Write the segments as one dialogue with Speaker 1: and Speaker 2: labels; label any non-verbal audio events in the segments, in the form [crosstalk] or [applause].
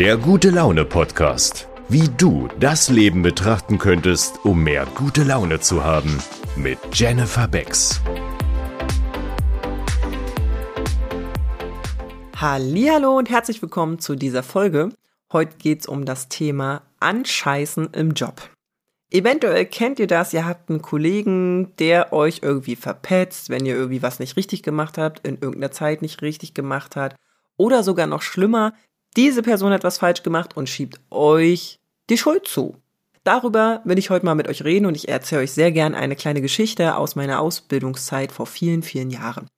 Speaker 1: Der gute Laune Podcast. Wie du das Leben betrachten könntest, um mehr gute Laune zu haben. Mit Jennifer Becks.
Speaker 2: Hallo und herzlich willkommen zu dieser Folge. Heute geht's um das Thema Anscheißen im Job. Eventuell kennt ihr das, ihr habt einen Kollegen, der euch irgendwie verpetzt, wenn ihr irgendwie was nicht richtig gemacht habt, in irgendeiner Zeit nicht richtig gemacht hat. Oder sogar noch schlimmer, diese Person hat was falsch gemacht und schiebt euch die Schuld zu. Darüber will ich heute mal mit euch reden und ich erzähle euch sehr gern eine kleine Geschichte aus meiner Ausbildungszeit vor vielen, vielen Jahren.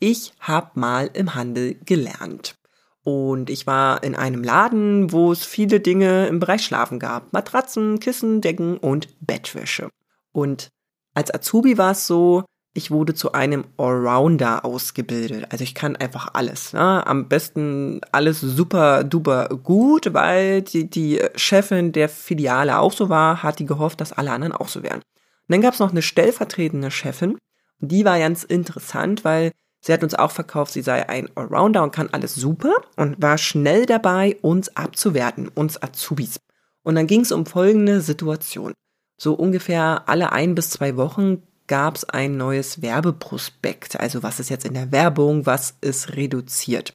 Speaker 2: Ich habe mal im Handel gelernt. Und ich war in einem Laden, wo es viele Dinge im Bereich Schlafen gab. Matratzen, Kissen, Decken und Bettwäsche. Und als Azubi war es so, ich wurde zu einem Allrounder ausgebildet. Also ich kann einfach alles. Ne? Am besten alles super duper gut, weil die, die Chefin der Filiale auch so war, hat die gehofft, dass alle anderen auch so wären. Und dann gab es noch eine stellvertretende Chefin. Die war ganz interessant, weil sie hat uns auch verkauft, sie sei ein Allrounder und kann alles super und war schnell dabei, uns abzuwerten, uns Azubis. Und dann ging es um folgende Situation. So ungefähr alle ein bis zwei Wochen gab es ein neues Werbeprospekt. Also was ist jetzt in der Werbung, was ist reduziert.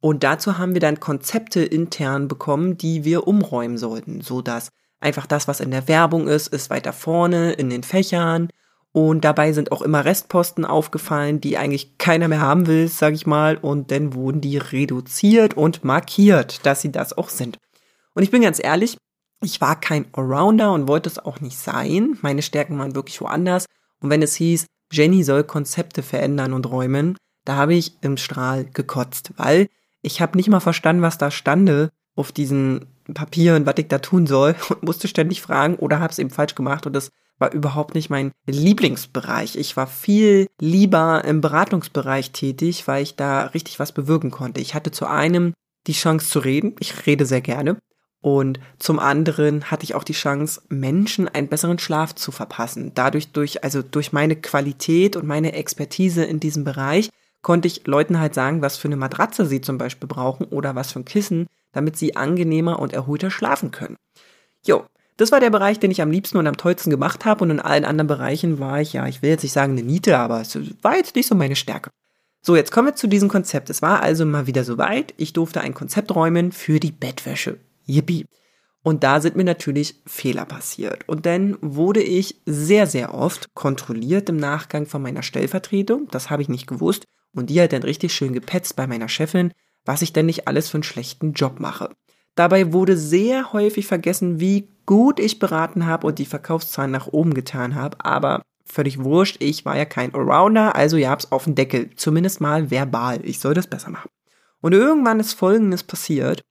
Speaker 2: Und dazu haben wir dann Konzepte intern bekommen, die wir umräumen sollten, so dass einfach das, was in der Werbung ist, ist weiter vorne in den Fächern. Und dabei sind auch immer Restposten aufgefallen, die eigentlich keiner mehr haben will, sag ich mal. Und dann wurden die reduziert und markiert, dass sie das auch sind. Und ich bin ganz ehrlich, ich war kein Allrounder und wollte es auch nicht sein. Meine Stärken waren wirklich woanders. Und wenn es hieß, Jenny soll Konzepte verändern und räumen, da habe ich im Strahl gekotzt, weil ich habe nicht mal verstanden, was da stande auf diesen Papieren, was ich da tun soll [laughs] und musste ständig fragen oder habe es eben falsch gemacht und das war überhaupt nicht mein Lieblingsbereich. Ich war viel lieber im Beratungsbereich tätig, weil ich da richtig was bewirken konnte. Ich hatte zu einem die Chance zu reden. Ich rede sehr gerne. Und zum anderen hatte ich auch die Chance, Menschen einen besseren Schlaf zu verpassen. Dadurch durch, also durch meine Qualität und meine Expertise in diesem Bereich konnte ich Leuten halt sagen, was für eine Matratze sie zum Beispiel brauchen oder was für ein Kissen, damit sie angenehmer und erholter schlafen können. Jo, das war der Bereich, den ich am liebsten und am tollsten gemacht habe und in allen anderen Bereichen war ich, ja, ich will jetzt nicht sagen eine Niete, aber es war jetzt nicht so meine Stärke. So, jetzt kommen wir zu diesem Konzept. Es war also mal wieder soweit. Ich durfte ein Konzept räumen für die Bettwäsche. Yippie. Und da sind mir natürlich Fehler passiert. Und dann wurde ich sehr, sehr oft kontrolliert im Nachgang von meiner Stellvertretung. Das habe ich nicht gewusst. Und die hat dann richtig schön gepetzt bei meiner Chefin, was ich denn nicht alles für einen schlechten Job mache. Dabei wurde sehr häufig vergessen, wie gut ich beraten habe und die Verkaufszahlen nach oben getan habe. Aber völlig wurscht, ich war ja kein Allrounder, also ihr habt's auf den Deckel. Zumindest mal verbal. Ich soll das besser machen. Und irgendwann ist Folgendes passiert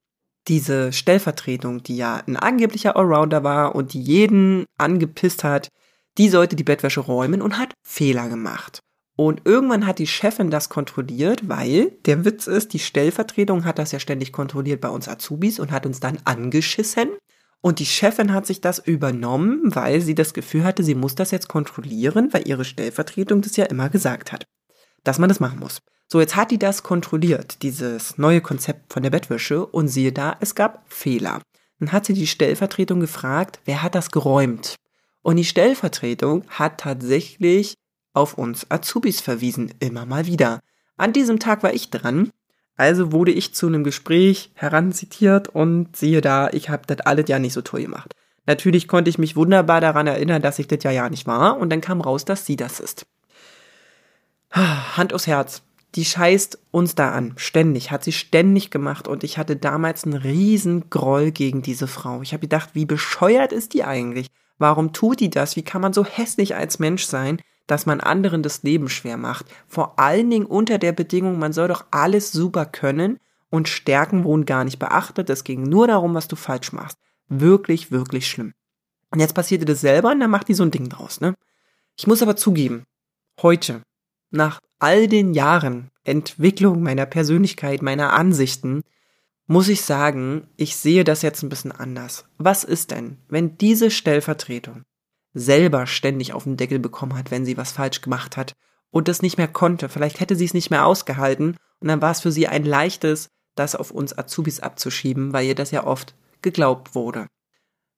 Speaker 2: diese Stellvertretung, die ja ein angeblicher Allrounder war und die jeden angepisst hat, die sollte die Bettwäsche räumen und hat Fehler gemacht. Und irgendwann hat die Chefin das kontrolliert, weil der Witz ist, die Stellvertretung hat das ja ständig kontrolliert bei uns Azubis und hat uns dann angeschissen. Und die Chefin hat sich das übernommen, weil sie das Gefühl hatte, sie muss das jetzt kontrollieren, weil ihre Stellvertretung das ja immer gesagt hat, dass man das machen muss. So, jetzt hat die das kontrolliert, dieses neue Konzept von der Bettwäsche, und siehe da, es gab Fehler. Dann hat sie die Stellvertretung gefragt, wer hat das geräumt? Und die Stellvertretung hat tatsächlich auf uns Azubis verwiesen, immer mal wieder. An diesem Tag war ich dran, also wurde ich zu einem Gespräch heranzitiert und siehe da, ich habe das alles ja nicht so toll gemacht. Natürlich konnte ich mich wunderbar daran erinnern, dass ich das ja ja nicht war und dann kam raus, dass sie das ist. Hand aufs Herz die scheißt uns da an, ständig, hat sie ständig gemacht und ich hatte damals einen riesen Groll gegen diese Frau. Ich habe gedacht, wie bescheuert ist die eigentlich? Warum tut die das? Wie kann man so hässlich als Mensch sein, dass man anderen das Leben schwer macht? Vor allen Dingen unter der Bedingung, man soll doch alles super können und Stärken wurden gar nicht beachtet. Es ging nur darum, was du falsch machst. Wirklich, wirklich schlimm. Und jetzt passierte das selber und dann macht die so ein Ding draus, ne? Ich muss aber zugeben, heute, nach all den Jahren Entwicklung meiner Persönlichkeit, meiner Ansichten, muss ich sagen, ich sehe das jetzt ein bisschen anders. Was ist denn, wenn diese Stellvertretung selber ständig auf den Deckel bekommen hat, wenn sie was falsch gemacht hat und das nicht mehr konnte? Vielleicht hätte sie es nicht mehr ausgehalten und dann war es für sie ein leichtes, das auf uns Azubis abzuschieben, weil ihr das ja oft geglaubt wurde.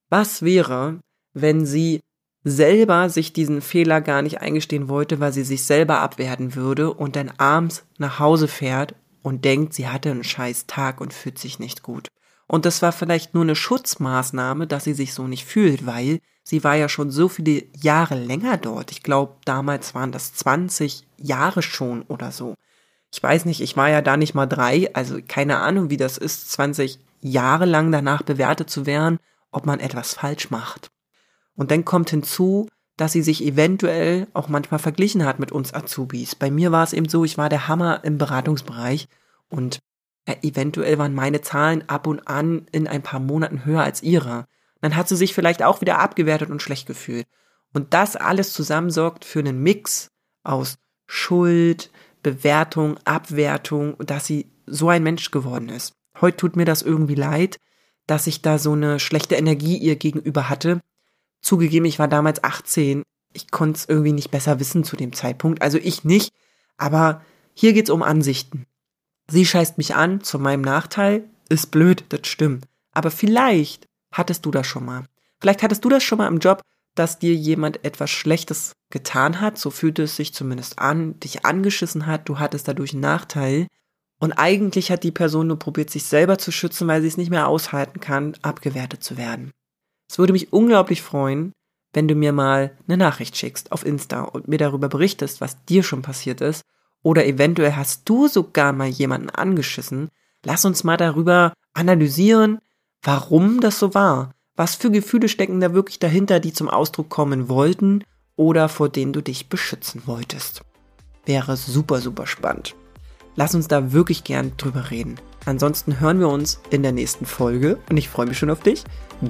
Speaker 2: Was wäre, wenn sie selber sich diesen Fehler gar nicht eingestehen wollte, weil sie sich selber abwerten würde und dann abends nach Hause fährt und denkt, sie hatte einen scheiß Tag und fühlt sich nicht gut. Und das war vielleicht nur eine Schutzmaßnahme, dass sie sich so nicht fühlt, weil sie war ja schon so viele Jahre länger dort. Ich glaube, damals waren das 20 Jahre schon oder so. Ich weiß nicht, ich war ja da nicht mal drei, also keine Ahnung, wie das ist, 20 Jahre lang danach bewertet zu werden, ob man etwas falsch macht. Und dann kommt hinzu, dass sie sich eventuell auch manchmal verglichen hat mit uns Azubis. Bei mir war es eben so, ich war der Hammer im Beratungsbereich und äh, eventuell waren meine Zahlen ab und an in ein paar Monaten höher als ihre. Dann hat sie sich vielleicht auch wieder abgewertet und schlecht gefühlt. Und das alles zusammen sorgt für einen Mix aus Schuld, Bewertung, Abwertung, dass sie so ein Mensch geworden ist. Heute tut mir das irgendwie leid, dass ich da so eine schlechte Energie ihr gegenüber hatte, Zugegeben, ich war damals 18. Ich konnte es irgendwie nicht besser wissen zu dem Zeitpunkt. Also ich nicht. Aber hier geht's um Ansichten. Sie scheißt mich an, zu meinem Nachteil. Ist blöd, das stimmt. Aber vielleicht hattest du das schon mal. Vielleicht hattest du das schon mal im Job, dass dir jemand etwas Schlechtes getan hat, so fühlte es sich zumindest an, dich angeschissen hat, du hattest dadurch einen Nachteil. Und eigentlich hat die Person nur probiert, sich selber zu schützen, weil sie es nicht mehr aushalten kann, abgewertet zu werden. Es würde mich unglaublich freuen, wenn du mir mal eine Nachricht schickst auf Insta und mir darüber berichtest, was dir schon passiert ist. Oder eventuell hast du sogar mal jemanden angeschissen. Lass uns mal darüber analysieren, warum das so war. Was für Gefühle stecken da wirklich dahinter, die zum Ausdruck kommen wollten oder vor denen du dich beschützen wolltest. Wäre super, super spannend. Lass uns da wirklich gern drüber reden. Ansonsten hören wir uns in der nächsten Folge und ich freue mich schon auf dich.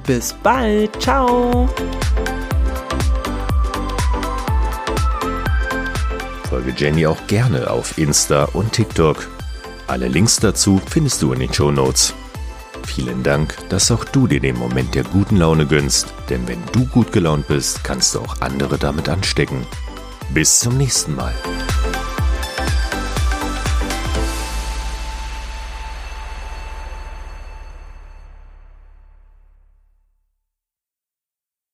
Speaker 2: Bis bald. Ciao.
Speaker 1: Folge Jenny auch gerne auf Insta und TikTok. Alle Links dazu findest du in den Show Notes. Vielen Dank, dass auch du dir den Moment der guten Laune gönnst, denn wenn du gut gelaunt bist, kannst du auch andere damit anstecken. Bis zum nächsten Mal.